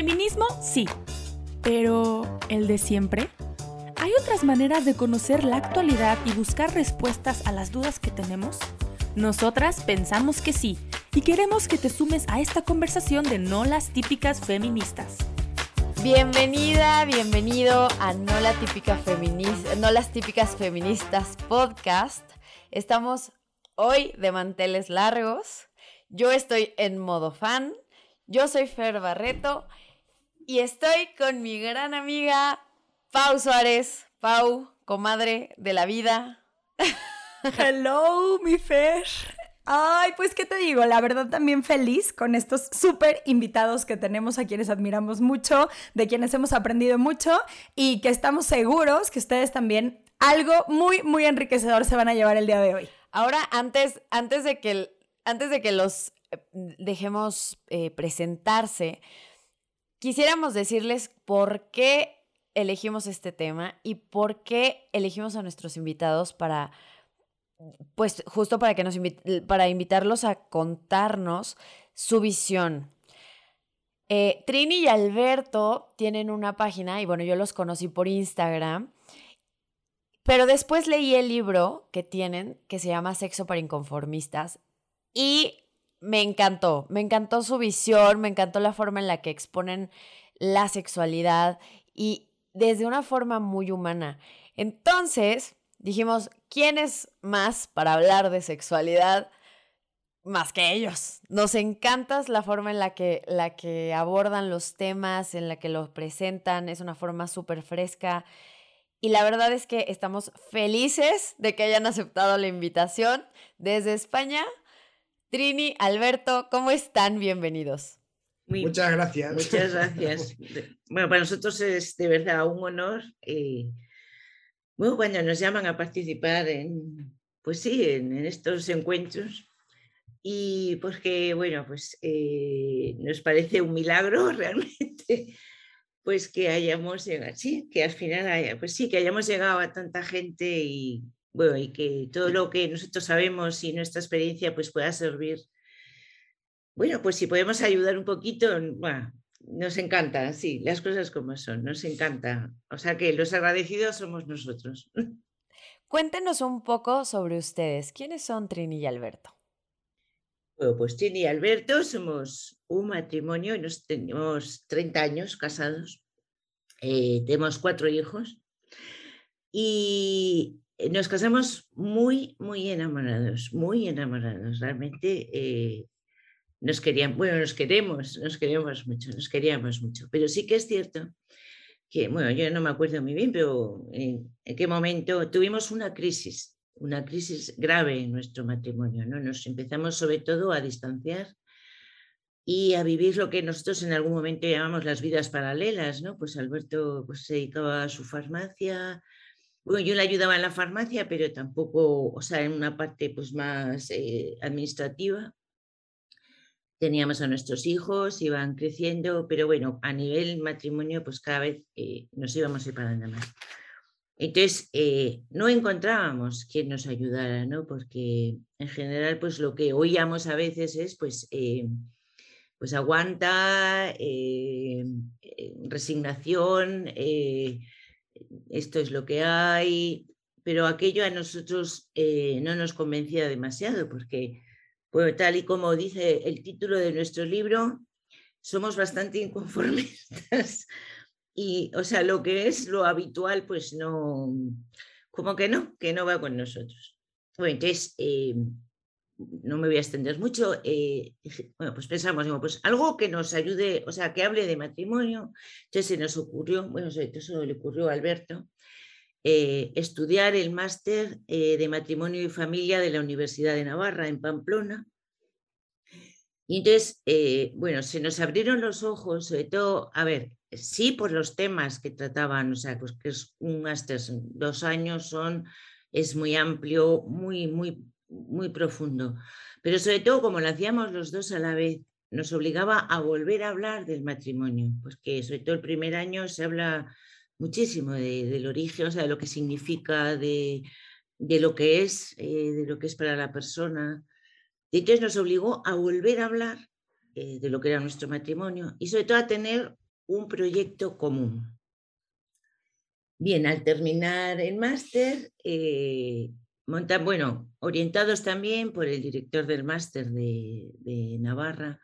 Feminismo, sí. Pero, ¿el de siempre? ¿Hay otras maneras de conocer la actualidad y buscar respuestas a las dudas que tenemos? Nosotras pensamos que sí y queremos que te sumes a esta conversación de no las típicas feministas. Bienvenida, bienvenido a No, la típica no las típicas feministas podcast. Estamos hoy de manteles largos. Yo estoy en modo fan. Yo soy Fer Barreto y estoy con mi gran amiga Pau Suárez. Pau, comadre de la vida. Hello, mi Fer. Ay, pues qué te digo, la verdad también feliz con estos súper invitados que tenemos a quienes admiramos mucho, de quienes hemos aprendido mucho y que estamos seguros que ustedes también algo muy, muy enriquecedor se van a llevar el día de hoy. Ahora, antes, antes, de, que, antes de que los eh, dejemos eh, presentarse, quisiéramos decirles por qué elegimos este tema y por qué elegimos a nuestros invitados para pues justo para que nos para invitarlos a contarnos su visión. Eh, Trini y Alberto tienen una página y bueno, yo los conocí por Instagram, pero después leí el libro que tienen que se llama Sexo para Inconformistas y me encantó, me encantó su visión, me encantó la forma en la que exponen la sexualidad y desde una forma muy humana. Entonces, dijimos, ¿quién es más para hablar de sexualidad más que ellos? Nos encanta la forma en la que, la que abordan los temas, en la que los presentan, es una forma súper fresca. Y la verdad es que estamos felices de que hayan aceptado la invitación desde España. Trini, Alberto, ¿cómo están? Bienvenidos. muchas gracias. Muchas gracias. Bueno, para nosotros es de verdad un honor. Eh, bueno, cuando nos llaman a participar en, pues sí, en, estos encuentros. Y porque, bueno, pues eh, nos parece un milagro realmente, pues que hayamos llegado, sí, que al final, haya, pues sí, que hayamos llegado a tanta gente y, bueno, y que todo lo que nosotros sabemos y nuestra experiencia pues pueda servir. Bueno, pues si podemos ayudar un poquito, bueno, nos encanta, sí, las cosas como son, nos encanta. O sea que los agradecidos somos nosotros. Cuéntenos un poco sobre ustedes. ¿Quiénes son Trini y Alberto? Bueno, pues Trini y Alberto somos un matrimonio, nos tenemos 30 años casados, eh, tenemos cuatro hijos y nos casamos muy, muy enamorados, muy enamorados. Realmente eh, nos querían, bueno, nos queremos, nos queremos mucho, nos queríamos mucho, pero sí que es cierto que, bueno, yo no me acuerdo muy bien, pero en, qué momento tuvimos una crisis, una crisis grave en nuestro matrimonio, ¿no? Nos empezamos sobre todo a distanciar y a vivir lo que nosotros en algún momento llamamos las vidas paralelas, ¿no? Pues Alberto pues, se dedicaba a su farmacia, bueno, yo le ayudaba en la farmacia, pero tampoco, o sea, en una parte pues más eh, administrativa teníamos a nuestros hijos, iban creciendo, pero bueno, a nivel matrimonio, pues cada vez eh, nos íbamos separando más. Entonces, eh, no encontrábamos quien nos ayudara, ¿no? Porque en general, pues lo que oíamos a veces es, pues, pues aguanta, resignación, esto es lo que hay, pero aquello a nosotros no nos convencía demasiado, porque pues tal y como dice el título de nuestro libro, somos bastante inconformistas. Y, o sea, lo que es lo habitual, pues no, como que no, que no va con nosotros. Bueno, entonces, eh, no me voy a extender mucho. Eh, bueno, pues pensamos, pues algo que nos ayude, o sea, que hable de matrimonio. Entonces se nos ocurrió, bueno, eso le ocurrió a Alberto, eh, estudiar el máster eh, de matrimonio y familia de la Universidad de Navarra en Pamplona. Y entonces, bueno, se nos abrieron los ojos, sobre todo, a ver, sí por los temas que trataban, o sea, pues que es un máster, dos años son, es muy amplio, muy, muy, muy profundo, pero sobre todo como lo hacíamos los dos a la vez, nos obligaba a volver a hablar del matrimonio, pues que sobre todo el primer año se habla muchísimo del origen, o sea, de lo que significa, de, lo que es, eh, de lo que es para la persona. Y entonces nos obligó a volver a hablar eh, de lo que era nuestro matrimonio y sobre todo a tener un proyecto común. Bien, al terminar el máster, eh, bueno, orientados también por el director del máster de, Navarra,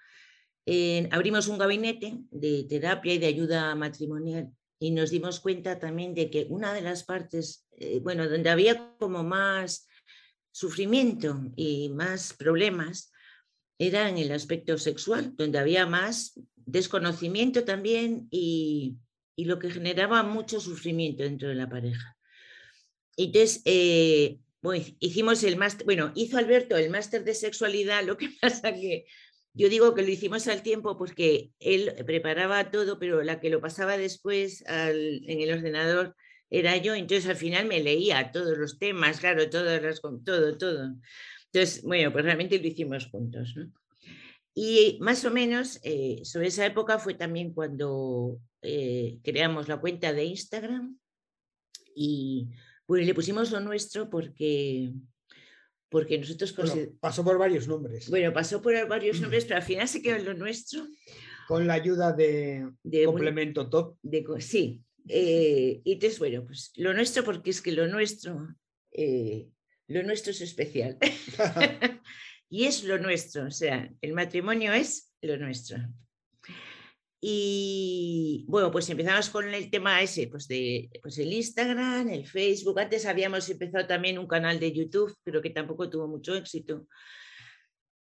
abrimos un gabinete de terapia y de ayuda matrimonial y nos dimos cuenta también de que una de las partes, eh, bueno, donde había como más sufrimiento y más problemas, era en el aspecto sexual, donde había más desconocimiento también y, lo que generaba mucho sufrimiento dentro de la pareja. Entonces, eh, hicimos el máster, bueno, hizo Alberto el máster de sexualidad, lo que pasa que yo digo que lo hicimos al tiempo porque él preparaba todo, pero la que lo pasaba después en el ordenador era yo, entonces al final me leía todos los temas, claro, todas las, todo, todo. Entonces, bueno, pues realmente lo hicimos juntos. Y más o menos eh, sobre esa época fue también cuando eh, creamos la cuenta de Instagram y bueno, le pusimos lo nuestro porque porque nosotros pasó por varios nombres. Bueno, pasó por varios nombres, pero al final se quedó en lo nuestro. Con la ayuda de, complemento top. De, sí. Eh, y entonces, bueno, pues lo nuestro, porque es que lo nuestro, eh, lo nuestro es especial. y es lo nuestro, o sea, el matrimonio es lo nuestro. Y bueno, pues empezamos con el tema ese, pues de pues el Instagram, el Facebook. Antes habíamos empezado también un canal de YouTube, pero que tampoco tuvo mucho éxito.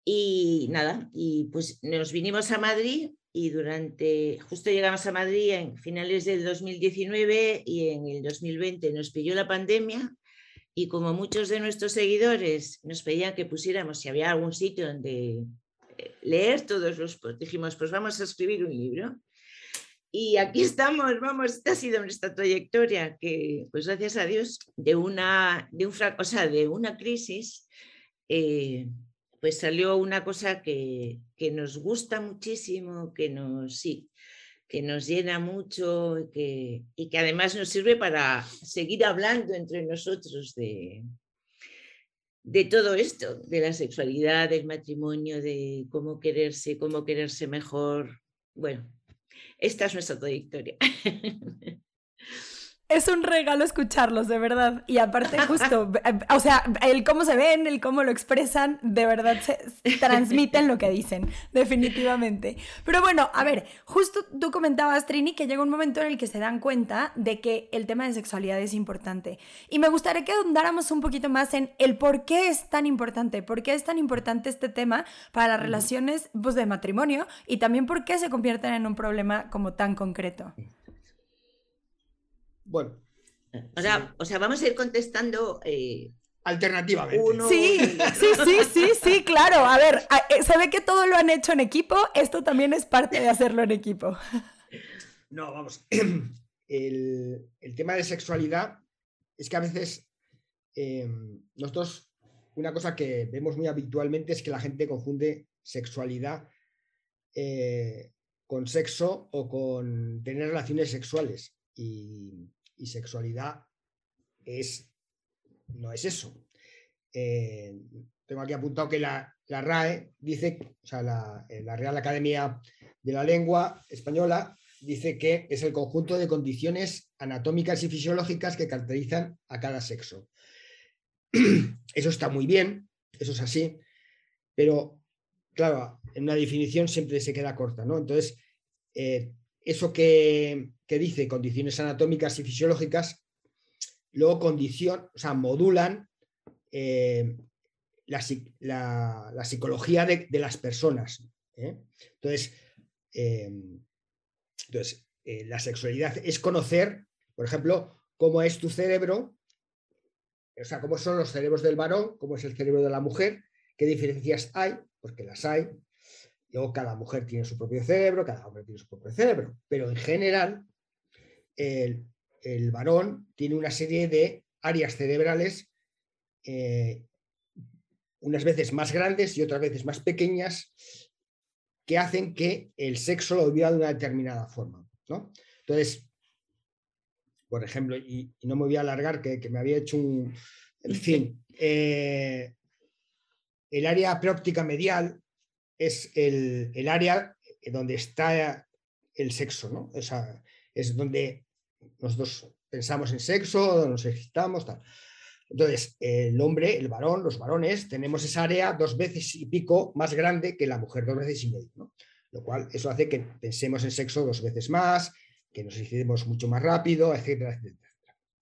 Y nada, y pues nos vinimos a Madrid y durante, justo llegamos a Madrid en finales del 2019 y en el 2020 nos pilló la pandemia y como muchos de nuestros seguidores nos pedían que pusiéramos si había algún sitio donde leer todos los posts. Dijimos, pues vamos a escribir un libro. Y aquí estamos, vamos, esta ha sido nuestra trayectoria, que pues gracias a Dios, de una, de un, de una crisis, eh, pues salió una cosa que, que, nos gusta muchísimo, que nos, sí, que nos llena mucho que, y que además nos sirve para seguir hablando entre nosotros de, de todo esto, de la sexualidad, del matrimonio, de cómo quererse, cómo quererse mejor. Bueno, esta es nuestra trayectoria. Es un regalo escucharlos, de verdad. Y aparte, justo, eh, o sea, el cómo se ven, el cómo lo expresan, de verdad se transmiten lo que dicen, definitivamente. Pero bueno, a ver, justo tú comentabas, Trini, que llega un momento en el que se dan cuenta de que el tema de sexualidad es importante. Y me gustaría que ahondáramos un poquito más en el por qué es tan importante, por qué es tan importante este tema para las relaciones pues, de matrimonio y también por qué se convierten en un problema como tan concreto. Bueno. O sea, vamos a ir contestando. Eh, Alternativamente. Sí, sí, sí, sí, sí, claro. A ver, eh, se ve que todo lo han hecho en equipo. Esto también es parte de hacerlo en equipo. No, vamos. El, tema de sexualidad es que a veces em, nosotros, una cosa que vemos muy habitualmente es que la gente confunde sexualidad eh, con sexo o con tener relaciones sexuales. Y, y sexualidad es, no es eso. Eh, tengo aquí apuntado que la, RAE dice, o sea, eh, la, Real Academia de la Lengua Española dice que es el conjunto de condiciones anatómicas y fisiológicas que caracterizan a cada sexo. Eso está muy bien, eso es así, pero claro, en una definición siempre se queda corta, ¿no? Entonces, eh, eso que, dice condiciones anatómicas y fisiológicas, luego condición, o sea, modulan eh, la, psicología de, las personas. ¿eh? Entonces, eh, entonces la sexualidad es conocer, por ejemplo, cómo es tu cerebro, o sea, cómo son los cerebros del varón, cómo es el cerebro de la mujer, qué diferencias hay, porque las hay, Luego cada mujer tiene su propio cerebro, cada hombre tiene su propio cerebro, pero en general el, varón tiene una serie de áreas cerebrales, eh, unas veces más grandes y otras veces más pequeñas, que hacen que el sexo lo viva de una determinada forma. Entonces, por ejemplo, y, no me voy a alargar, que, me había hecho un... En fin, eh, el área preóptica medial es el, área donde está el sexo, ¿no? Esa, es donde nosotros pensamos en sexo, nos excitamos, tal. Entonces, el hombre, el varón, los varones, tenemos esa área dos veces y pico más grande que la mujer, dos veces y medio, ¿no? Lo cual, eso hace que pensemos en sexo dos veces más, que nos excitemos mucho más rápido, etcétera, etcétera.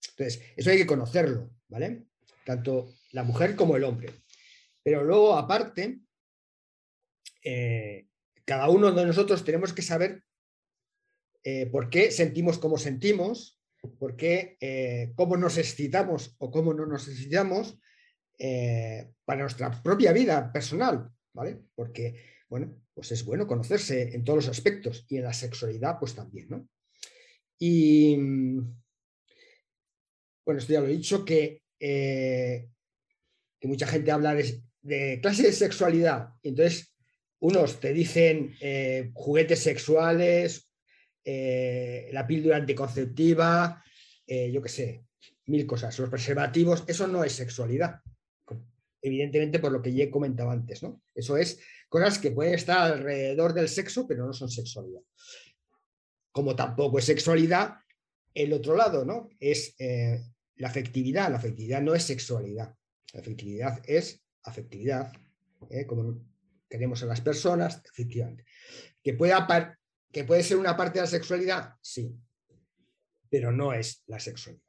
Entonces, eso hay que conocerlo, ¿vale? Tanto la mujer como el hombre. Pero luego, aparte, eh, cada uno de nosotros tenemos que saber eh, por qué sentimos como sentimos, por qué, eh, cómo nos excitamos o cómo no nos excitamos para nuestra propia vida personal, ¿vale? Porque, bueno, pues es bueno conocerse en todos los aspectos y en la sexualidad, pues también, ¿no? Y, bueno, esto ya lo he dicho, que, que mucha gente habla de, de clase de sexualidad, y entonces unos te dicen eh, juguetes sexuales, eh, la píldora anticonceptiva, eh, yo qué sé, mil cosas. Los preservativos, eso no es sexualidad. Evidentemente, por lo que ya he comentado antes, ¿no? Eso es cosas que pueden estar alrededor del sexo, pero no son sexualidad. Como tampoco es sexualidad el otro lado, ¿no? Es la afectividad. La afectividad no es sexualidad. La afectividad es afectividad, como queremos a las personas, efectivamente. Que, que puede ser una parte de la sexualidad, sí, pero no es la sexualidad.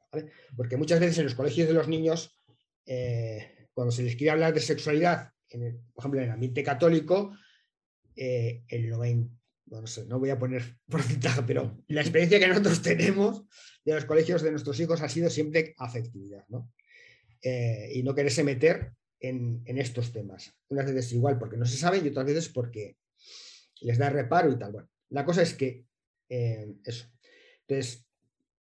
Porque muchas veces en los colegios de los niños, eh, cuando se les quiere hablar de sexualidad, por ejemplo, en el ambiente católico, eh, el 90, no, sé, no voy a poner porcentaje, pero la experiencia que nosotros tenemos de los colegios de nuestros hijos ha sido siempre afectividad, ¿no? Eh, y no quererse meter en, estos temas. Unas veces igual porque no se sabe y otras veces porque les da reparo y tal. Bueno, la cosa es que eh, eso. Entonces,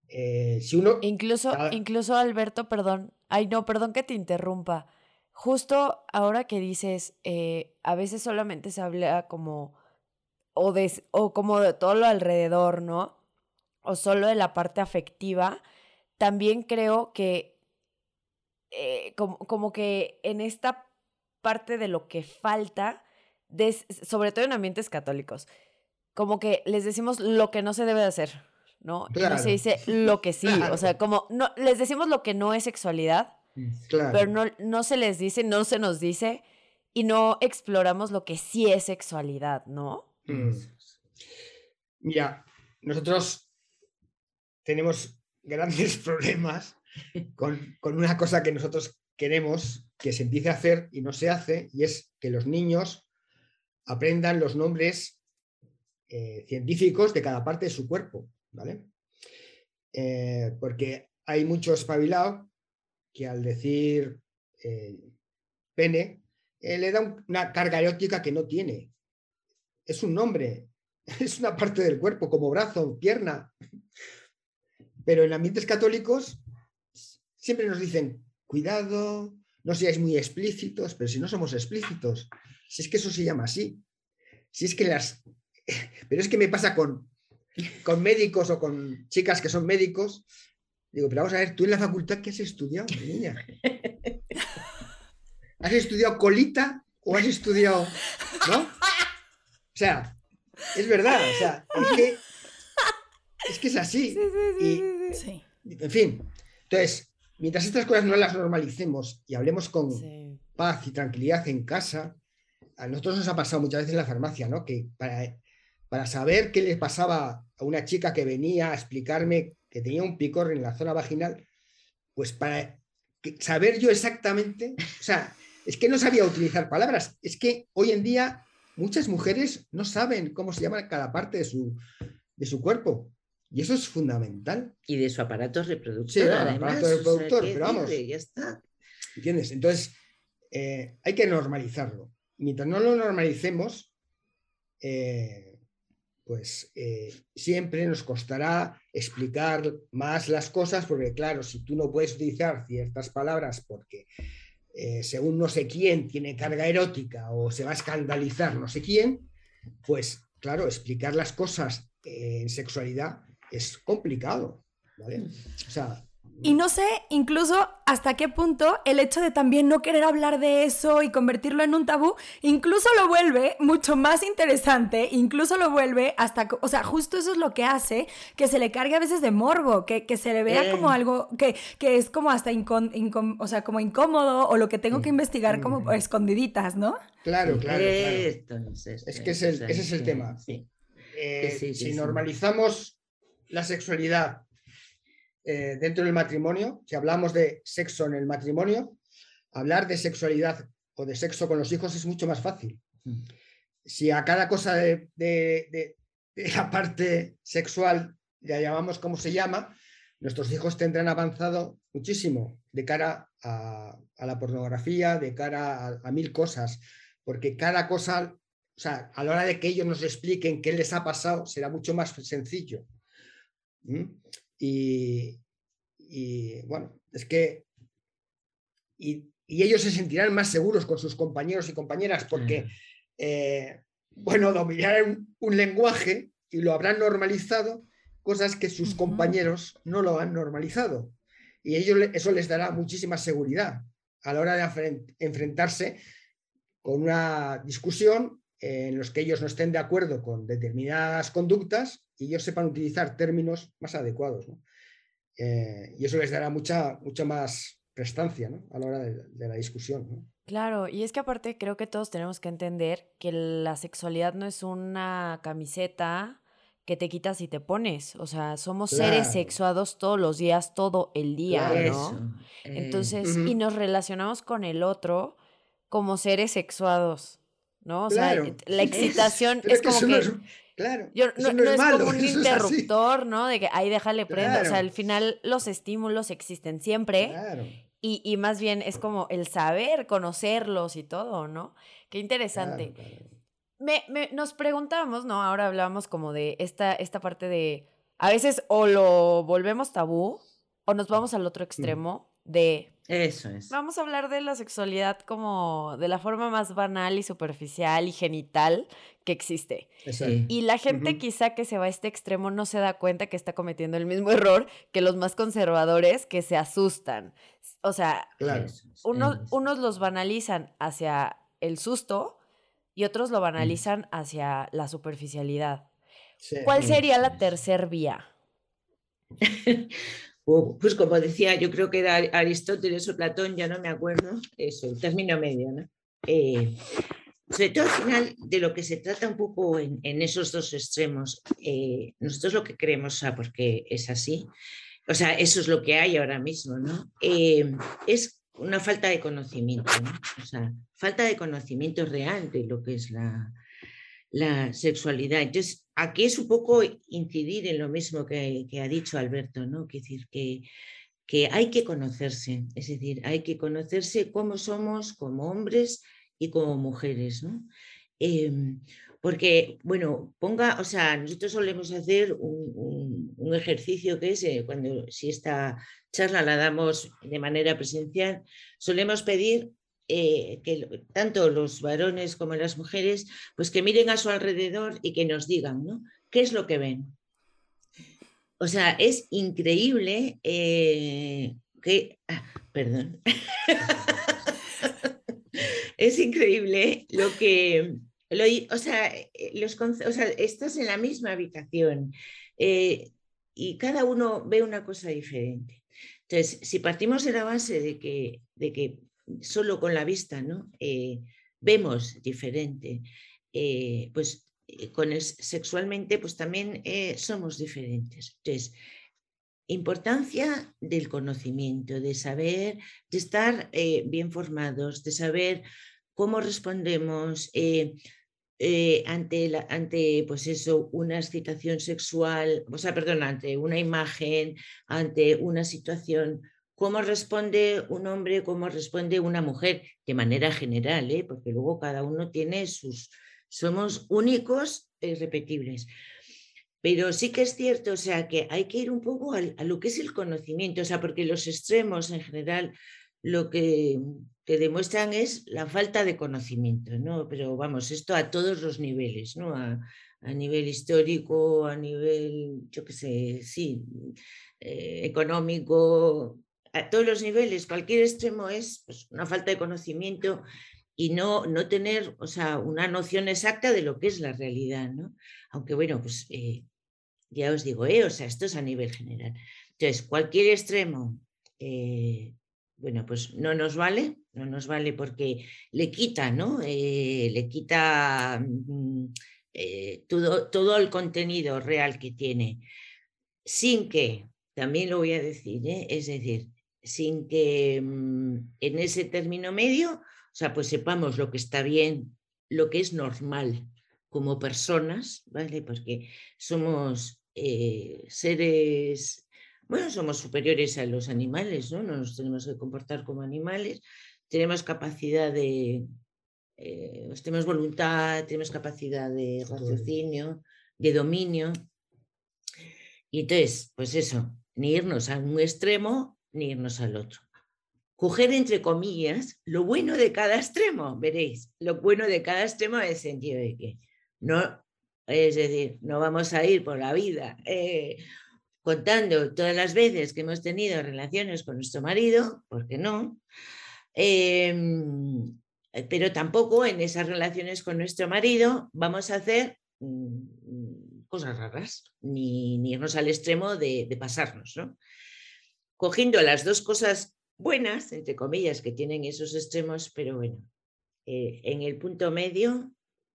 eh, si uno... Incluso, incluso Alberto, perdón, ay no, perdón que te interrumpa. Justo ahora que dices, eh, a veces solamente se habla como, o, de, o como de todo lo alrededor, ¿no? O solo de la parte afectiva, también creo que eh, como, que en esta parte de lo que falta, sobre todo en ambientes católicos, como que les decimos lo que no se debe de hacer, ¿no? no se dice lo que sí, o sea, como no, les decimos lo que no es sexualidad, mm, pero no, no se les dice, no se nos dice y no exploramos lo que sí es sexualidad, ¿no? Mm. Mira, nosotros tenemos grandes problemas con, una cosa que nosotros queremos que se empiece a hacer y no se hace, y es que los niños aprendan los nombres eh, científicos de cada parte de su cuerpo, ¿vale? Eh, porque hay mucho espabilado que al decir eh, pene le da una carga erótica que no tiene. Es un nombre, es una parte del cuerpo, como brazo, pierna. Pero en ambientes católicos siempre nos dicen, cuidado, no seáis muy explícitos, pero si no somos explícitos, si es que eso se llama así, si es que las... Pero es que me pasa con, con médicos o con chicas que son médicos, digo, pero vamos a ver, tú en la facultad, ¿qué has estudiado, niña? ¿Has estudiado colita o has estudiado... ¿No? O sea, es verdad, o sea, es que es, que es así. Sí, y, en fin, entonces, mientras estas cosas no las normalicemos y hablemos con paz y tranquilidad en casa, a nosotros nos ha pasado muchas veces en la farmacia, ¿no? Que para, para saber qué le pasaba a una chica que venía a explicarme que tenía un picor en la zona vaginal, pues para saber yo exactamente, o sea, es que no sabía utilizar palabras, es que hoy en día muchas mujeres no saben cómo se llama cada parte de su, de su cuerpo. Y eso es fundamental. Y de su aparato reproductor. Sí, aparato reproductor, pero vamos. Ya está. ¿Entiendes? Entonces, eh, hay que normalizarlo. Mientras no lo normalicemos, eh, pues eh, siempre nos costará explicar más las cosas, porque claro, si tú no puedes utilizar ciertas palabras porque según no sé quién tiene carga erótica o se va a escandalizar no sé quién, pues claro, explicar las cosas en sexualidad es complicado. ¿vale? O sea, Y no sé incluso hasta qué punto el hecho de también no querer hablar de eso y convertirlo en un tabú, incluso lo vuelve mucho más interesante, incluso lo vuelve hasta, o sea, justo eso es lo que hace que se le cargue a veces de morbo, que, que se le vea como algo que, que es como hasta o sea, como incómodo o lo que tengo que investigar como escondiditas, ¿no? Claro, claro. es que ese es el tema. Eh, si normalizamos la sexualidad eh, dentro del matrimonio, si hablamos de sexo en el matrimonio, hablar de sexualidad o de sexo con los hijos es mucho más fácil. Mm. Si a cada cosa de, la parte sexual ya llamamos como se llama, nuestros hijos tendrán avanzado muchísimo de cara a, la pornografía, de cara a, mil cosas, porque cada cosa, o sea, a la hora de que ellos nos expliquen qué les ha pasado, será mucho más sencillo. Y, bueno, es que... Y, ellos se sentirán más seguros con sus compañeros y compañeras porque, eh, bueno, dominarán un, lenguaje y lo habrán normalizado, cosas que sus compañeros no lo han normalizado. Y ellos eso les dará muchísima seguridad a la hora de enfrentarse con una discusión en los que ellos no estén de acuerdo con determinadas conductas y ellos sepan utilizar términos más adecuados. Eh, y eso les dará mucha, mucha más prestancia a la hora de, la discusión. Claro, y es que aparte creo que todos tenemos que entender que la sexualidad no es una camiseta que te quitas y te pones. O sea, somos seres sexuados todos los días, todo el día, ¿no? Entonces, y nos relacionamos con el otro como seres sexuados, ¿no? O sea, la excitación es, como que... Claro. no, es, como un interruptor, ¿no? De que ahí déjale prenda. O sea, al final los estímulos existen siempre. Claro. Y, más bien es como el saber, conocerlos y todo, ¿no? Qué interesante. Me, nos preguntamos, ¿no? Ahora hablamos como de esta, esta parte de. A veces o lo volvemos tabú o nos vamos al otro mm. De eso es. Vamos a hablar de la sexualidad como de la forma más banal y superficial y genital que existe. Y la gente quizá que se va a este extremo no se da cuenta que está cometiendo el mismo error que los más conservadores que se asustan. O sea, unos, los banalizan hacia el susto y otros lo banalizan hacia la superficialidad. ¿Cuál sería la tercer vía? pues como decía, yo creo que era Aristóteles o Platón, ya no me acuerdo, eso, el término medio, ¿no? Eh, sobre todo al final de lo que se trata un poco en, esos dos extremos, eh, nosotros lo que creemos, porque es así, o sea, eso es lo que hay ahora mismo, ¿no? Eh, es una falta de conocimiento, ¿no? O sea, falta de conocimiento real de lo que es la, la sexualidad. Entonces, aquí es un poco incidir en lo mismo que, ha dicho Alberto, ¿no? Que decir, que, que hay que conocerse, es decir, hay que conocerse cómo somos como hombres y como mujeres, ¿no? Em, porque, bueno, ponga, o sea, nosotros solemos hacer un, ejercicio que es eh, cuando, si esta charla la damos de manera presencial, solemos pedir eh, que tanto los varones como las mujeres, pues que miren a su alrededor y que nos digan, ¿no? ¿Qué es lo que ven? O sea, es increíble eh, que, ah, perdón, es increíble lo que, o, sea, eh, los, o sea, estás en la misma habitación y cada uno ve una cosa diferente. Entonces, si partimos de la base de que, de que solo con la vista, ¿no? Eh, vemos diferente, eh, pues eh, con el, sexualmente pues también somos diferentes. Entonces, importancia del conocimiento, de saber, de estar bien formados, de saber cómo respondemos ante, la, ante pues eso, una excitación sexual, o sea, perdón, ante una imagen, ante una situación cómo responde un hombre, cómo responde una mujer, de manera general, ¿eh? porque luego cada uno tiene sus, somos únicos e irrepetibles. Pero sí que es cierto, o sea, que hay que ir un poco a, lo que es el conocimiento, o sea, porque los extremos en general lo que, demuestran es la falta de conocimiento, ¿no? Pero vamos, esto a todos los niveles, ¿no? A, nivel histórico, a nivel, yo qué sé, sí, eh, económico, a todos los niveles, cualquier extremo es pues, una falta de conocimiento y no, no tener, o sea, una noción exacta de lo que es la realidad, ¿no? Aunque bueno, pues eh, ya os digo, ¿eh? o sea, esto es a nivel general. Entonces, cualquier extremo, eh, bueno, pues no nos vale, no nos vale porque le quita, ¿no? Eh, le quita mm, todo, todo el contenido real que tiene, sin que, también lo voy a decir, es decir, sin que mm, en ese término medio, o sea, pues sepamos lo que está bien, lo que es normal como personas, ¿vale? Porque somos eh, seres, bueno, somos superiores a los animales, ¿no? No nos tenemos que comportar como animales, tenemos capacidad de, eh, pues tenemos voluntad, tenemos capacidad de raciocinio, de dominio. Y entonces, pues eso, ni irnos a un extremo ni irnos al otro. Coger entre comillas lo bueno de cada extremo, veréis, lo bueno de cada extremo en el sentido de que no es decir, no vamos a ir por la vida eh, contando todas las veces que hemos tenido relaciones con nuestro marido, porque no. Em, pero tampoco en esas relaciones con nuestro marido vamos a hacer mm, cosas raras, ni, irnos al extremo de, pasarnos. ¿no? Cogiendo las dos cosas buenas, entre comillas, que tienen esos extremos, pero bueno, eh, en el punto medio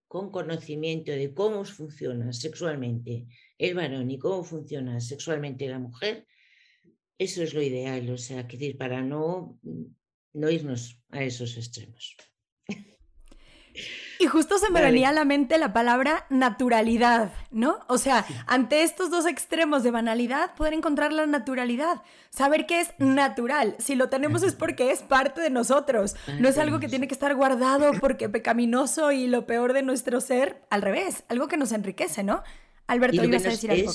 con conocimiento de cómo funciona sexualmente el varón y cómo funciona sexualmente la mujer, eso es lo ideal, o sea, decir, para no, no irnos a esos extremos. Y justo se me venía a la mente la palabra naturalidad, ¿no? O sea, ante estos dos extremos de banalidad, poder encontrar la naturalidad, saber que es natural. Si lo tenemos es porque es parte de nosotros, no es algo que tiene que estar guardado porque pecaminoso y lo peor de nuestro ser, al revés, algo que nos enriquece, ¿no? Alberto, ibas a decir algo.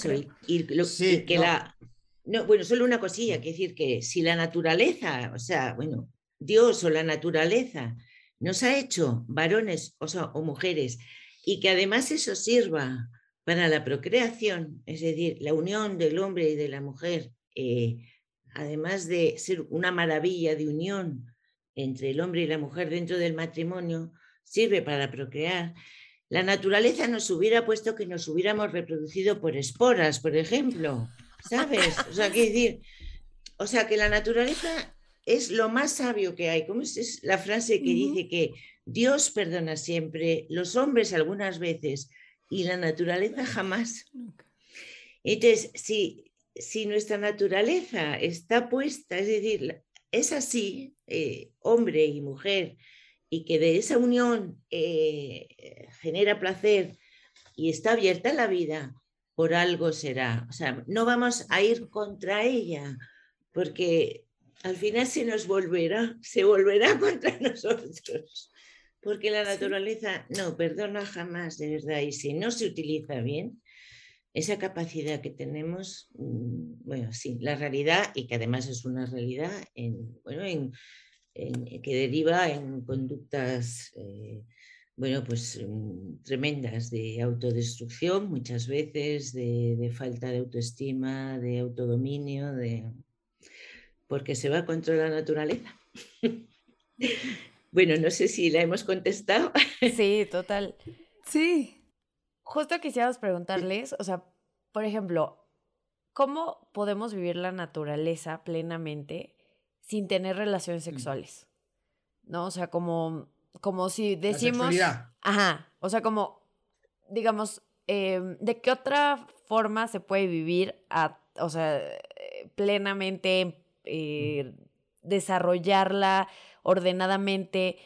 sí, que la... No, bueno, solo una cosilla, que decir que si la naturaleza, o sea, bueno, Dios o la naturaleza nos ha hecho varones o, o mujeres y que además eso sirva para la procreación, es decir, la unión del hombre y de la mujer, eh, además de ser una maravilla de unión entre el hombre y la mujer dentro del matrimonio, sirve para procrear. La naturaleza nos hubiera puesto que nos hubiéramos reproducido por esporas, por ejemplo, ¿sabes? O sea, decir, o sea, que la naturaleza es lo más sabio que hay. ¿Cómo es la frase que dice que Dios perdona siempre, los hombres algunas veces y la naturaleza jamás? Entonces, si, si nuestra naturaleza está puesta, es decir, es así, eh, hombre y mujer, y que de esa unión eh, genera placer y está abierta la vida, por algo será. O sea, no vamos a ir contra ella, porque al final se nos volverá, se volverá contra nosotros. Porque la naturaleza no perdona jamás, de verdad. Y si no se utiliza bien, esa capacidad que tenemos, mm, bueno, sí, la realidad, y que además es una realidad, en, bueno, en, que deriva en conductas, eh, bueno, pues mm, tremendas de autodestrucción, muchas veces, de falta de autoestima, de autodominio, de, porque se va contra la naturaleza. bueno, no sé si la hemos contestado. sí, total. Sí. Justo quisiéramos preguntarles, o sea, por ejemplo, ¿cómo podemos vivir la naturaleza plenamente sin tener relaciones mm. sexuales? ¿No? O sea, como, como si decimos... Ajá, o sea, como, digamos, em, ¿de qué otra forma se puede vivir, a, o sea, eh, plenamente eh, desarrollarla ordenadamente,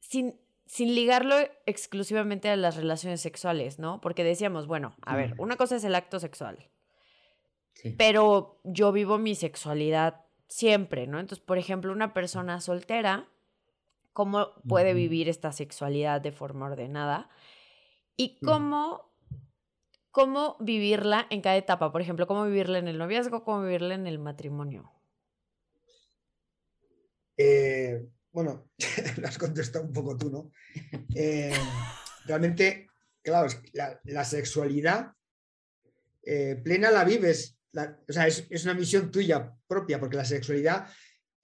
sin, sin ligarlo exclusivamente a las relaciones sexuales, ¿no? Porque decíamos, bueno, a ver, una cosa es el acto sexual, pero yo vivo mi sexualidad siempre, ¿no? Entonces, por ejemplo, una persona soltera, ¿cómo puede vivir esta sexualidad de forma ordenada? Y cómo, cómo vivirla en cada etapa, por ejemplo, cómo vivirla en el noviazgo, cómo vivirla en el matrimonio. Eh, bueno, lo has contestado un poco tú, ¿no? Eh, realmente, claro, la, sexualidad eh, plena la vives, o sea, es, es, una misión tuya propia, porque la sexualidad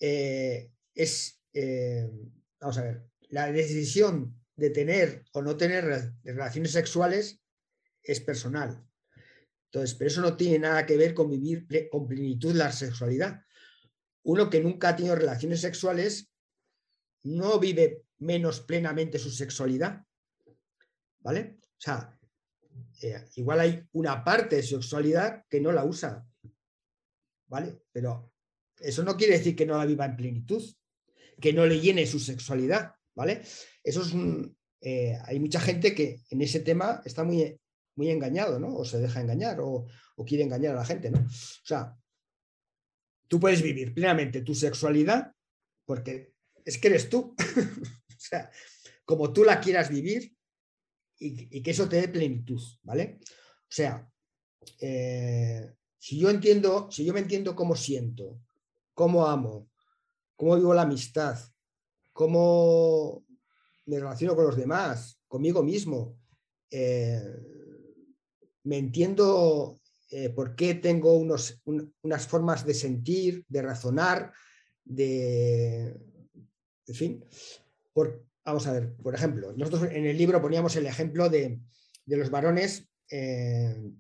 es, vamos a ver, la decisión de tener o no tener relaciones sexuales es personal. Entonces, pero eso no tiene nada que ver con vivir con plenitud la sexualidad. Uno que nunca ha tenido relaciones sexuales no vive menos plenamente su sexualidad. ¿Vale? O sea, eh, igual hay una parte de su sexualidad que no la usa. ¿Vale? Pero eso no quiere decir que no la viva en plenitud, que no le llene su sexualidad. ¿Vale? Eso es un, eh, hay mucha gente que en ese tema está muy muy engañado, ¿no? O se deja engañar o, quiere engañar a la gente, ¿no? O sea, tú puedes vivir plenamente tu sexualidad porque es que eres tú. o sea, como tú la quieras vivir y, que eso te dé plenitud, ¿vale? O sea, eh, si yo entiendo, si yo me entiendo cómo siento, cómo amo, cómo vivo la amistad, cómo me relaciono con los demás, conmigo mismo, eh, me entiendo eh, por qué tengo unos, unas formas de sentir, de razonar, de... En fin, por, vamos a ver, por ejemplo, nosotros en el libro poníamos el ejemplo de, los varones, eh,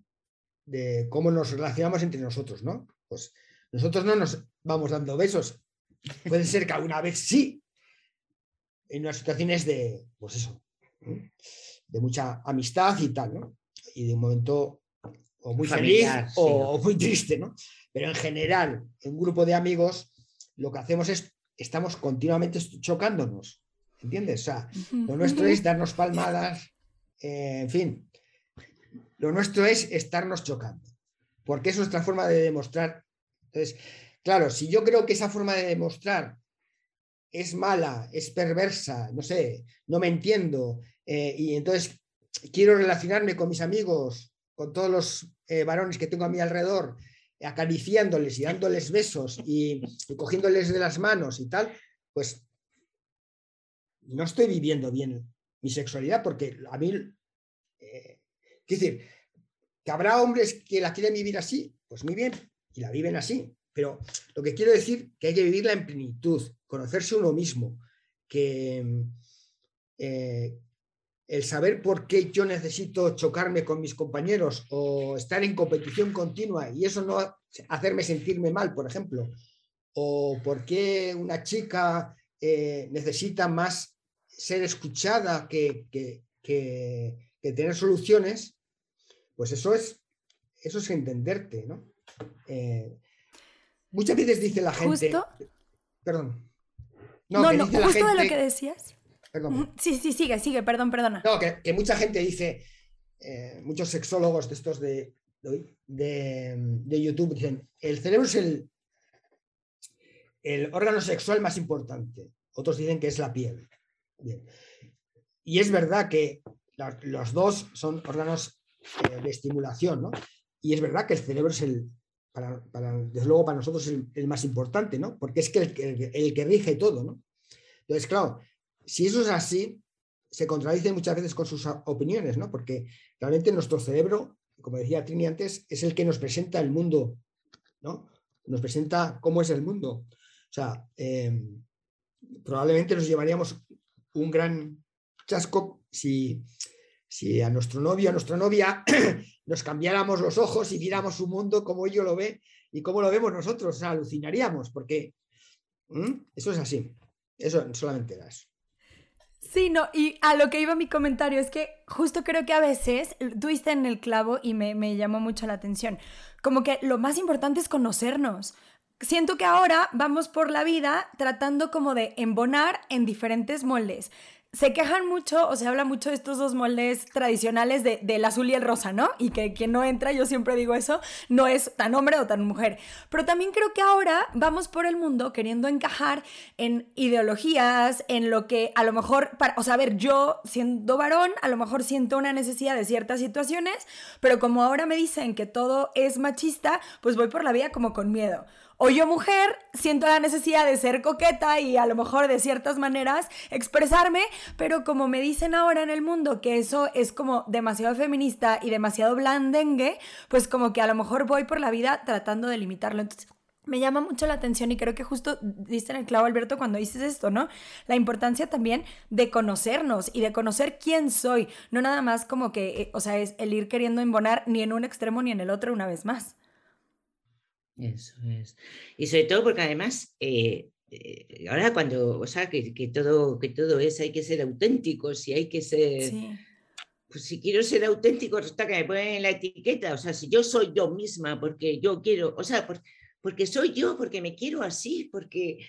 de cómo nos relacionamos entre nosotros, ¿no? Pues nosotros no nos vamos dando besos. Puede ser que alguna vez sí, en unas situaciones de, pues eso, de mucha amistad y tal, ¿no? y de un momento o muy feliz o, muy triste, ¿no? Pero en general, en un grupo de amigos, lo que hacemos es, estamos continuamente chocándonos, ¿entiendes? O sea, lo nuestro es darnos palmadas, eh, en fin, lo nuestro es estarnos chocando, porque es nuestra forma de demostrar. Entonces, claro, si yo creo que esa forma de demostrar es mala, es perversa, no sé, no me entiendo, eh, y entonces quiero relacionarme con mis amigos, con todos los eh, varones que tengo a mi alrededor, acariciándoles y dándoles besos y, cogiéndoles de las manos y tal, pues no estoy viviendo bien mi sexualidad porque a mí, eh, decir, que habrá hombres que la quieren vivir así, pues muy bien, y la viven así, pero lo que quiero decir que hay que vivirla en plenitud, conocerse uno mismo, que, eh, el saber por qué yo necesito chocarme con mis compañeros o estar en competición continua y eso no hacerme sentirme mal, por ejemplo, o por qué una chica eh, necesita más ser escuchada que, tener soluciones, pues eso es, eso es entenderte, ¿no? Eh, muchas veces dice la gente... Perdón. No, no, justo de lo que decías. Sí, sí, sigue, sigue, perdón, perdona. No, que, mucha gente dice, eh, muchos sexólogos de estos de, de, YouTube dicen, el cerebro es el, el órgano sexual más importante. Otros dicen que es la piel. Y es verdad que los dos son órganos eh, de estimulación, ¿no? Y es verdad que el cerebro es el, para, desde luego para nosotros el, el, más importante, ¿no? Porque es que el, el, que rige todo, ¿no? Entonces, claro, si eso es así, se contradice muchas veces con sus opiniones, ¿no? Porque realmente nuestro cerebro, como decía Trini antes, es el que nos presenta el mundo, ¿no? Nos presenta cómo es el mundo. O sea, em, probablemente nos llevaríamos un gran chasco si, si a nuestro novio, a nuestra novia, nos cambiáramos los ojos y viéramos su mundo como ello lo ve y cómo lo vemos nosotros. O sea, alucinaríamos, porque eso es así. Eso solamente era eso. Sí, no, y a lo que iba mi comentario es que justo creo que a veces tuviste en el clavo y me, me llamó mucho la atención. Como que lo más importante es conocernos. Siento que ahora vamos por la vida tratando como de embonar en diferentes moldes se quejan mucho o se habla mucho de estos dos moldes tradicionales de, del azul y el rosa, ¿no? Y que quien no entra, yo siempre digo eso, no es tan hombre o tan mujer. Pero también creo que ahora vamos por el mundo queriendo encajar en ideologías, en lo que a lo mejor, para, o sea, a ver, yo siendo varón, a lo mejor siento una necesidad de ciertas situaciones, pero como ahora me dicen que todo es machista, pues voy por la vida como con miedo O yo mujer siento la necesidad de ser coqueta y a lo mejor de ciertas maneras expresarme, pero como me dicen ahora en el mundo que eso es como demasiado feminista y demasiado blandengue, pues como que a lo mejor voy por la vida tratando de limitarlo. Entonces, me llama mucho la atención y creo que justo diste en el clavo, Alberto, cuando dices esto, ¿no? La importancia también de conocernos y de conocer quién soy, no nada más como que, eh, o sea, es el ir queriendo embonar ni en un extremo ni en el otro una vez más. Eso es. Y sobre todo porque además, eh, eh, ahora cuando, o sea, que, todo, que todo es, hay que ser auténticos y hay que ser... Pues si quiero ser auténtico, resulta que me ponen la etiqueta, o sea, si yo soy yo misma, porque yo quiero, o sea, porque soy yo, porque me quiero así, porque,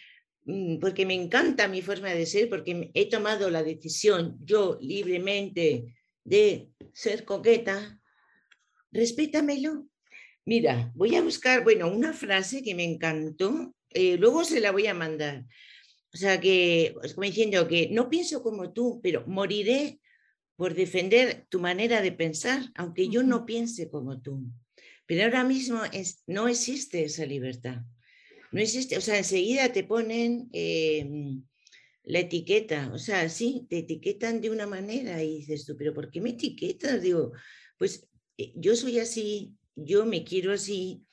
mm, porque me encanta mi forma de ser, porque he tomado la decisión yo libremente de ser coqueta, respétamelo, Mira, voy a buscar, bueno, una frase que me encantó, eh, luego se la voy a mandar. O sea, que, es como diciendo que no pienso como tú, pero moriré por defender tu manera de pensar, aunque yo no piense como tú. Pero ahora mismo es, no existe esa libertad. No existe, o sea, enseguida te ponen em, la etiqueta, o sea, sí, te etiquetan de una manera y dices tú, pero ¿por qué me etiquetas? Digo, pues eh, yo soy así, yo me quiero así,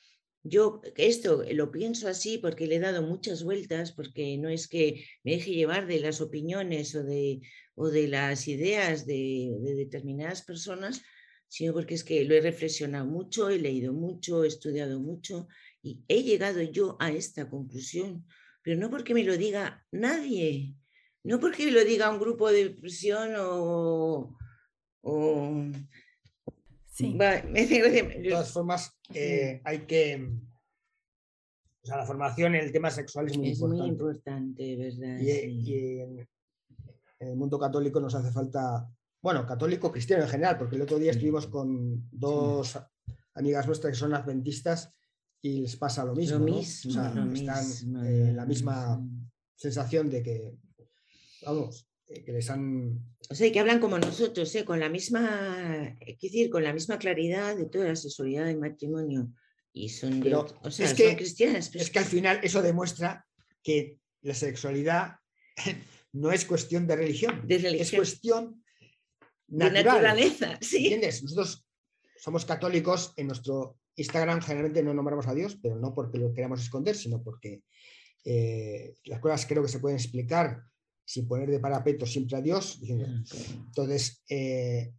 yo esto lo pienso así porque le he dado muchas vueltas, porque no es que me deje llevar de las opiniones o de, o de las ideas de, determinadas personas, sino porque es que lo he reflexionado mucho, he leído mucho, he estudiado mucho y he llegado yo a esta conclusión, pero no porque me lo diga nadie, no porque me lo diga un grupo de presión o, o Sí. de todas formas, eh, hay que. O sea, la formación en el tema sexual es muy importante. muy importante, ¿verdad? Y, en, el mundo católico nos hace falta. Bueno, católico cristiano en general, porque el otro día estuvimos con dos amigas nuestras que son adventistas y les pasa lo mismo. ¿no? o sea, están eh, la misma sensación de que, vamos, que les han... O sea, que hablan como nosotros, ¿eh? con la misma, eh, decir, con la misma claridad de toda la sexualidad del matrimonio. Y son, o sea, es que, cristianas. Es que al final eso demuestra que la sexualidad no es cuestión de religión, es cuestión natural. de naturaleza. ¿sí? ¿Entiendes? Nosotros somos católicos, en nuestro Instagram generalmente no nombramos a Dios, pero no porque lo queramos esconder, sino porque las cosas creo que se pueden explicar sin poner de parapeto siempre a Dios. entonces, eh,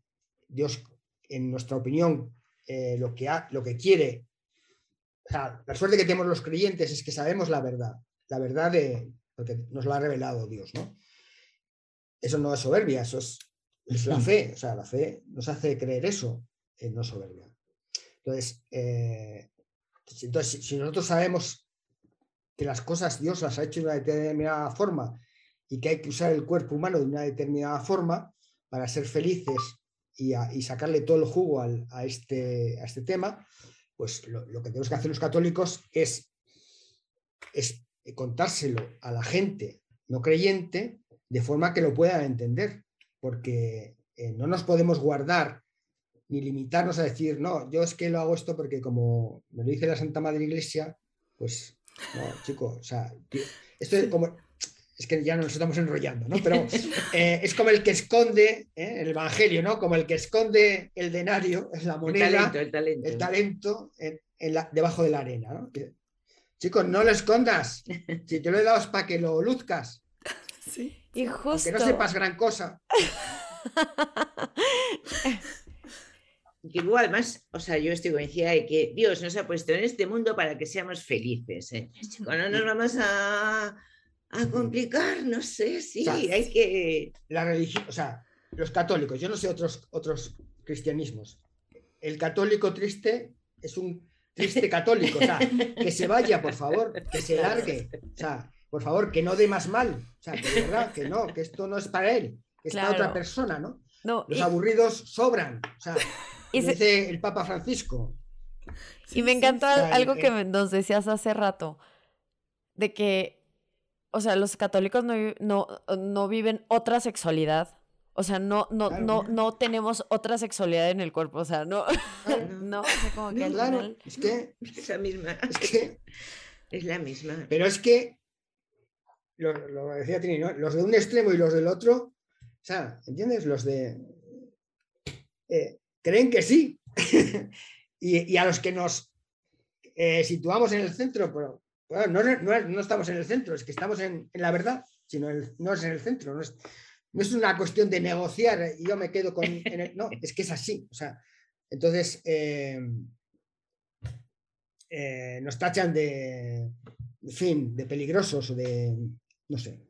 Dios, en nuestra opinión, eh, lo, que ha, lo que quiere, la suerte que tenemos los creyentes es que sabemos la verdad, la verdad de, porque nos lo ha revelado Dios, ¿no? Eso no es soberbia, eso es, la fe, o sea, la fe nos hace creer eso, no soberbia. Entonces, eh, entonces si nosotros sabemos que las cosas Dios las ha hecho de una determinada forma y que hay que usar el cuerpo humano de una determinada forma para ser felices y, sacarle todo el jugo a, este, a este tema, pues lo, que tenemos que hacer los católicos es, es contárselo a la gente no creyente de forma que lo puedan entender, porque eh, no nos podemos guardar ni limitarnos a decir, no, yo es que lo hago esto porque como me lo dice la Santa Madre Iglesia, pues no, chico, o sea, esto es como, es que ya nos estamos enrollando, ¿no? Pero eh, es como el que esconde, ¿eh? el Evangelio, ¿no? Como el que esconde el denario, es la moneda, el talento, el talento, en, debajo de la arena, ¿no? chicos, no lo escondas. Si te lo he dado es para que lo luzcas. Sí. Y justo... Que no sepas gran cosa. que luego además, o sea, yo estoy convencida de que Dios nos ha puesto en este mundo para que seamos felices. ¿eh? Cuando nos vamos a a complicar, no sé, sí, hay que... La religión, o sea, los católicos, yo no sé otros, otros cristianismos. El católico triste es un triste católico, o sea, que se vaya, por favor, que se largue, o sea, por favor, que no dé más mal, o sea, que de verdad, que no, que esto no es para él, que es para otra persona, ¿no? Los aburridos sobran, o sea, dice el Papa Francisco. y me encantó algo que nos decías hace rato, de que o sea, los católicos no, no, no viven otra sexualidad. O sea, no, no, no, no tenemos otra sexualidad en el cuerpo. O sea, no, no, o sea, como que claro, es que esa misma. Es que Es la misma. Pero es que, lo, decía Trini, ¿no? los de un extremo y los del otro, o sea, ¿entiendes? Los de... Eh, creen que sí. y, a los que nos eh, situamos en el centro, pero bueno, no, estamos en el centro, es que estamos en, la verdad, sino no es en el centro. No es, no es, una cuestión de negociar y yo me quedo con... no, es que es así. O sea, entonces... Eh, eh, nos tachan de, fin, de peligrosos o de, no sé.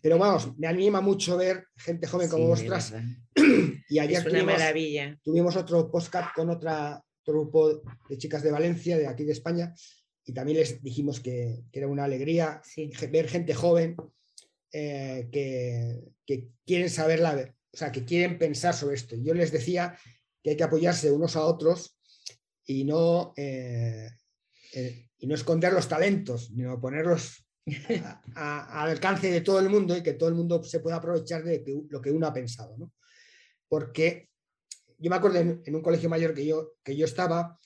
Pero vamos, me anima mucho ver gente joven como vosotras. y ayer tuvimos, maravilla. tuvimos otro podcast con otra, otro grupo de chicas de Valencia, de aquí de España, y también les dijimos que, era una alegría ver gente joven eh, que, quieren saber la, o sea, que quieren pensar sobre esto. Yo les decía que hay que apoyarse unos a otros y no eh, eh, y no esconder los talentos, sino ponerlos al alcance de todo el mundo y que todo el mundo se pueda aprovechar de lo que uno ha pensado. ¿no? Porque yo me acuerdo en, un colegio mayor que yo, que yo estaba,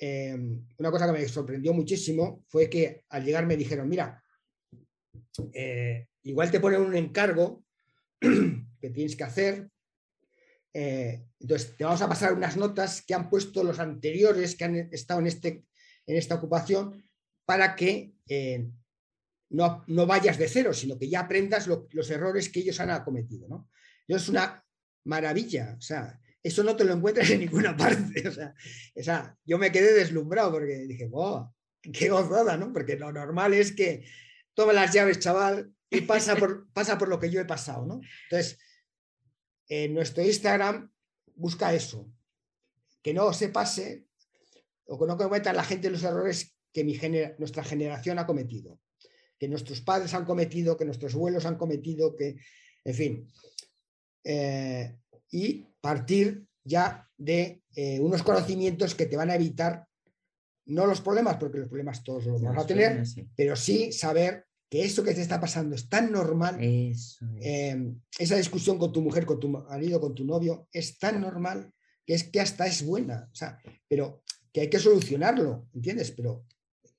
em, una cosa que me sorprendió muchísimo fue que al llegar me dijeron, mira, eh, igual te ponen un encargo que tienes que hacer. Eh, entonces, te vamos a pasar unas notas que han puesto los anteriores que han estado en este en esta ocupación para que eh, no, no, vayas de cero, sino que ya aprendas los errores que ellos han cometido. ¿no? es una maravilla, o sea, eso no te lo encuentras en ninguna parte. O sea, yo me quedé deslumbrado porque dije, wow, qué gozada, ¿no? Porque lo normal es que toma las llaves, chaval, y pasa por, pasa por lo que yo he pasado, ¿no? Entonces, en nuestro Instagram busca eso, que no se pase o que no cometa la gente los errores que mi nuestra generación ha cometido, que nuestros padres han cometido, que nuestros abuelos han cometido, que, en fin. Eh, y partir ya de eh, unos conocimientos que te van a evitar, no los problemas, porque los problemas todos los vamos a tener, pero sí saber que eso que te está pasando es tan normal, eh, esa discusión con tu mujer, con tu marido, con tu novio, es tan normal que es que hasta es buena. O sea, pero que hay que solucionarlo, ¿entiendes? Pero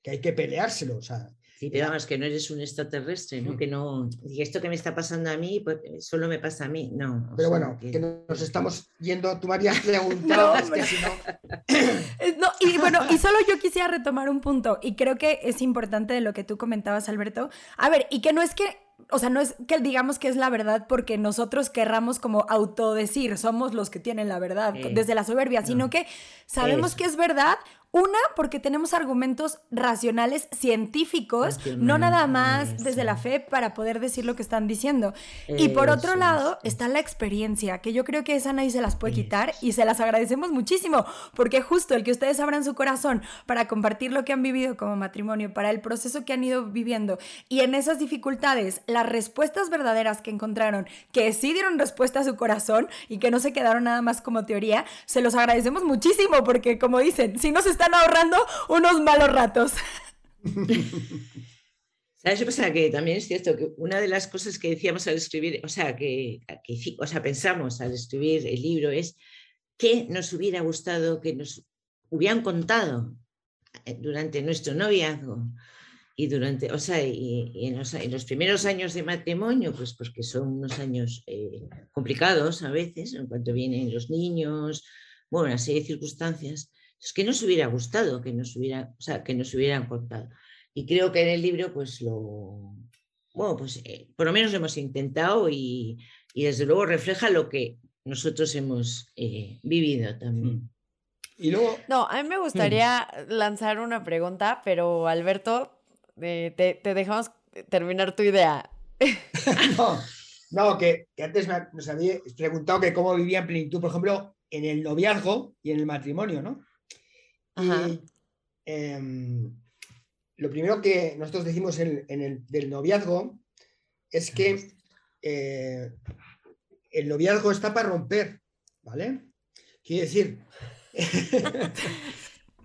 que hay que peleárselo, o sea. Que no eres un extraterrestre, ¿no? Que no, y esto que me está pasando a mí, pues solo me pasa a mí, no. Pero bueno, que... nos estamos yendo, tú me habías preguntado, es que si no... no... Y bueno, y solo yo quisiera retomar un punto, y creo que es importante de lo que tú comentabas, Alberto. A ver, y que no es que o sea, no es que digamos que es la verdad porque nosotros querramos como autodecir, somos los que tienen la verdad desde la soberbia, sino que sabemos que es verdad una, porque tenemos argumentos racionales científicos, no nada más desde la fe para poder decir lo que están diciendo. y por otro lado está la experiencia, que yo creo que esa nadie se las puede quitar y se las agradecemos muchísimo, porque justo el que ustedes abran su corazón para compartir lo que han vivido como matrimonio, para el proceso que han ido viviendo y en esas dificultades, las respuestas verdaderas que encontraron, que sí dieron respuesta a su corazón y que no se quedaron nada más como teoría, se los agradecemos muchísimo, porque como dicen, si no se están ahorrando unos malos ratos. ¿Sabes qué pasa? Que también es cierto que una de las cosas que decíamos al escribir, o sea, que, o sea, pensamos al escribir el libro es que nos hubiera gustado que nos hubieran contado eh, durante nuestro noviazgo y durante, o sea, y, en, los, primeros años de matrimonio, pues porque son unos años eh, complicados a veces, en cuanto vienen los niños, bueno, una serie de circunstancias, es que nos hubiera gustado que nos, hubiera, o sea, que nos hubieran contado. Y creo que en el libro, pues lo, bueno, pues eh, por lo menos lo hemos intentado y, desde luego refleja lo que nosotros hemos eh, vivido también. Mm. Y luego... No, a mí me gustaría lanzar una pregunta, pero Alberto, eh, te, dejamos terminar tu idea. no, que, antes nos había preguntado que cómo vivía en plenitud, por ejemplo, en el noviazgo y en el matrimonio, ¿no? Em, lo primero que nosotros decimos en, el del noviazgo es que eh, el noviazgo está para romper, ¿vale? Quiere decir,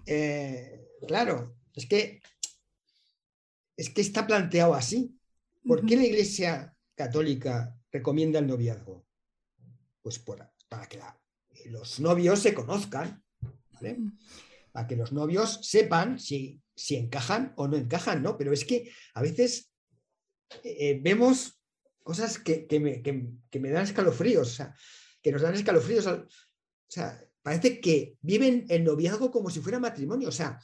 eh, claro, es que, es que está planteado así. ¿Por qué la Iglesia Católica recomienda el noviazgo? Pues para que los novios se conozcan, ¿vale? Para que los novios sepan si si encajan o no encajan, ¿no? Pero es que a veces eh, vemos cosas que, me, dan escalofríos, o sea, que nos dan escalofríos. O sea, parece que viven el noviazgo como si fuera matrimonio, o sea,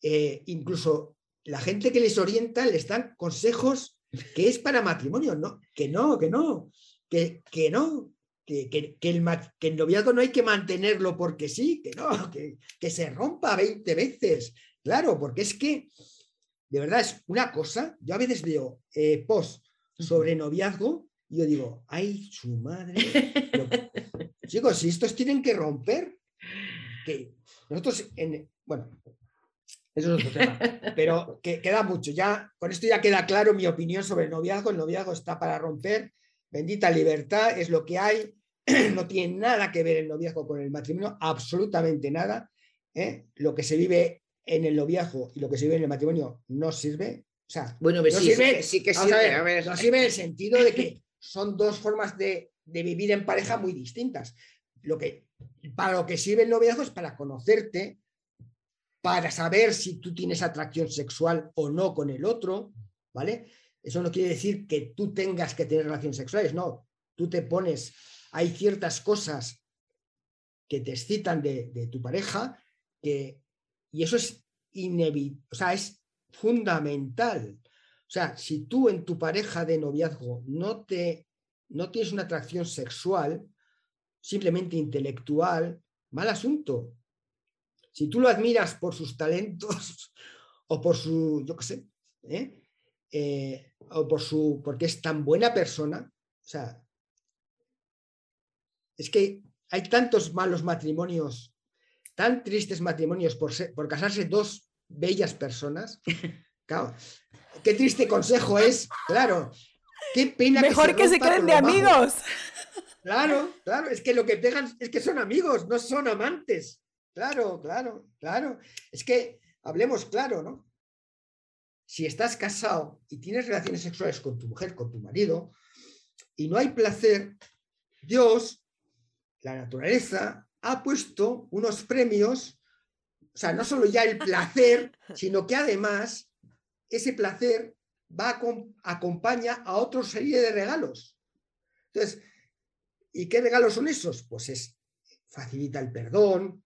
eh, incluso la gente que les orienta les dan consejos que es para matrimonio, no, que no, que no, que, que no, que, el, que, el, noviazgo no hay que mantenerlo porque sí, que no, que, que se rompa 20 veces, claro, porque es que, de verdad, es una cosa, yo a veces veo eh, post sobre noviazgo y yo digo, ay, su madre, chicos, si estos tienen que romper, que nosotros, en, bueno, eso es otro tema. Pero que, queda mucho. Ya, con esto ya queda claro mi opinión sobre el noviazgo. El noviazgo está para romper. Bendita libertad, es lo que hay. No tiene nada que ver el noviazgo con el matrimonio, absolutamente nada. ¿eh? Lo que se vive en el noviazgo y lo que se vive en el matrimonio no sirve. O sea, bueno, no sí, sirve, sí, que sirve. No sirve en el sentido de que son dos formas de, de vivir en pareja muy distintas. Lo que, para lo que sirve el noviazgo es para conocerte, para saber si tú tienes atracción sexual o no con el otro, ¿vale? Eso no quiere decir que tú tengas que tener relaciones sexuales, no. Tú te pones, hay ciertas cosas que te excitan de, tu pareja que, y eso es inevitable, o sea, es fundamental. O sea, si tú en tu pareja de noviazgo no, te, no tienes una atracción sexual, simplemente intelectual, mal asunto. Si tú lo admiras por sus talentos o por su, yo qué sé, ¿eh? Eh, o por su, porque es tan buena persona, o sea, es que hay tantos malos matrimonios, tan tristes matrimonios por, por casarse dos bellas personas. Claro, qué triste consejo es, claro. Qué pena Mejor que se, queden de amigos. Claro, claro, es que lo que pegan es que son amigos, no son amantes. Claro, claro, claro. Es que hablemos claro, ¿no? Si estás casado y tienes relaciones sexuales con tu mujer, con tu marido, y no hay placer, Dios, la naturaleza, ha puesto unos premios, o sea, no solo ya el placer, sino que además ese placer va a acompaña a otra serie de regalos. Entonces, ¿y qué regalos son esos? Pues es facilita el perdón,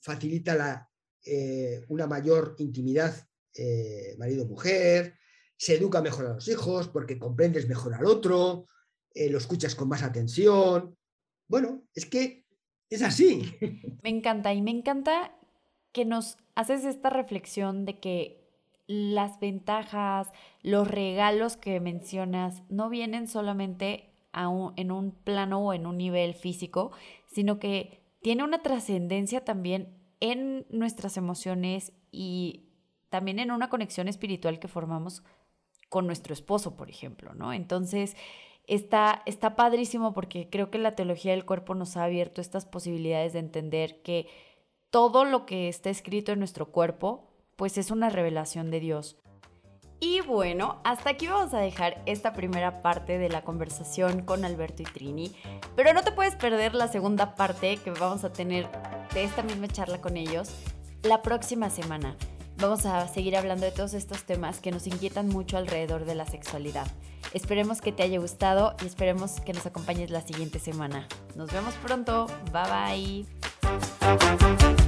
facilita la, eh, una mayor intimidad eh, marido-mujer, se educa mejor a los hijos porque comprendes mejor al otro, eh, lo escuchas con más atención. Bueno, es que es así. Me encanta y me encanta que nos haces esta reflexión de que las ventajas, los regalos que mencionas no vienen solamente en un plano o en un nivel físico, sino que tiene una trascendencia también en nuestras emociones y también en una conexión espiritual que formamos con nuestro esposo, por ejemplo, ¿no? Entonces, está, está padrísimo porque creo que la teología del cuerpo nos ha abierto estas posibilidades de entender que todo lo que está escrito en nuestro cuerpo, pues es una revelación de Dios. Y bueno, hasta aquí vamos a dejar esta primera parte de la conversación con Alberto y Trini, pero no te puedes perder la segunda parte que vamos a tener de esta misma charla con ellos la próxima semana. Vamos a seguir hablando de todos estos temas que nos inquietan mucho alrededor de la sexualidad. Esperemos que te haya gustado y esperemos que nos acompañes la siguiente semana. Nos vemos pronto. Bye bye.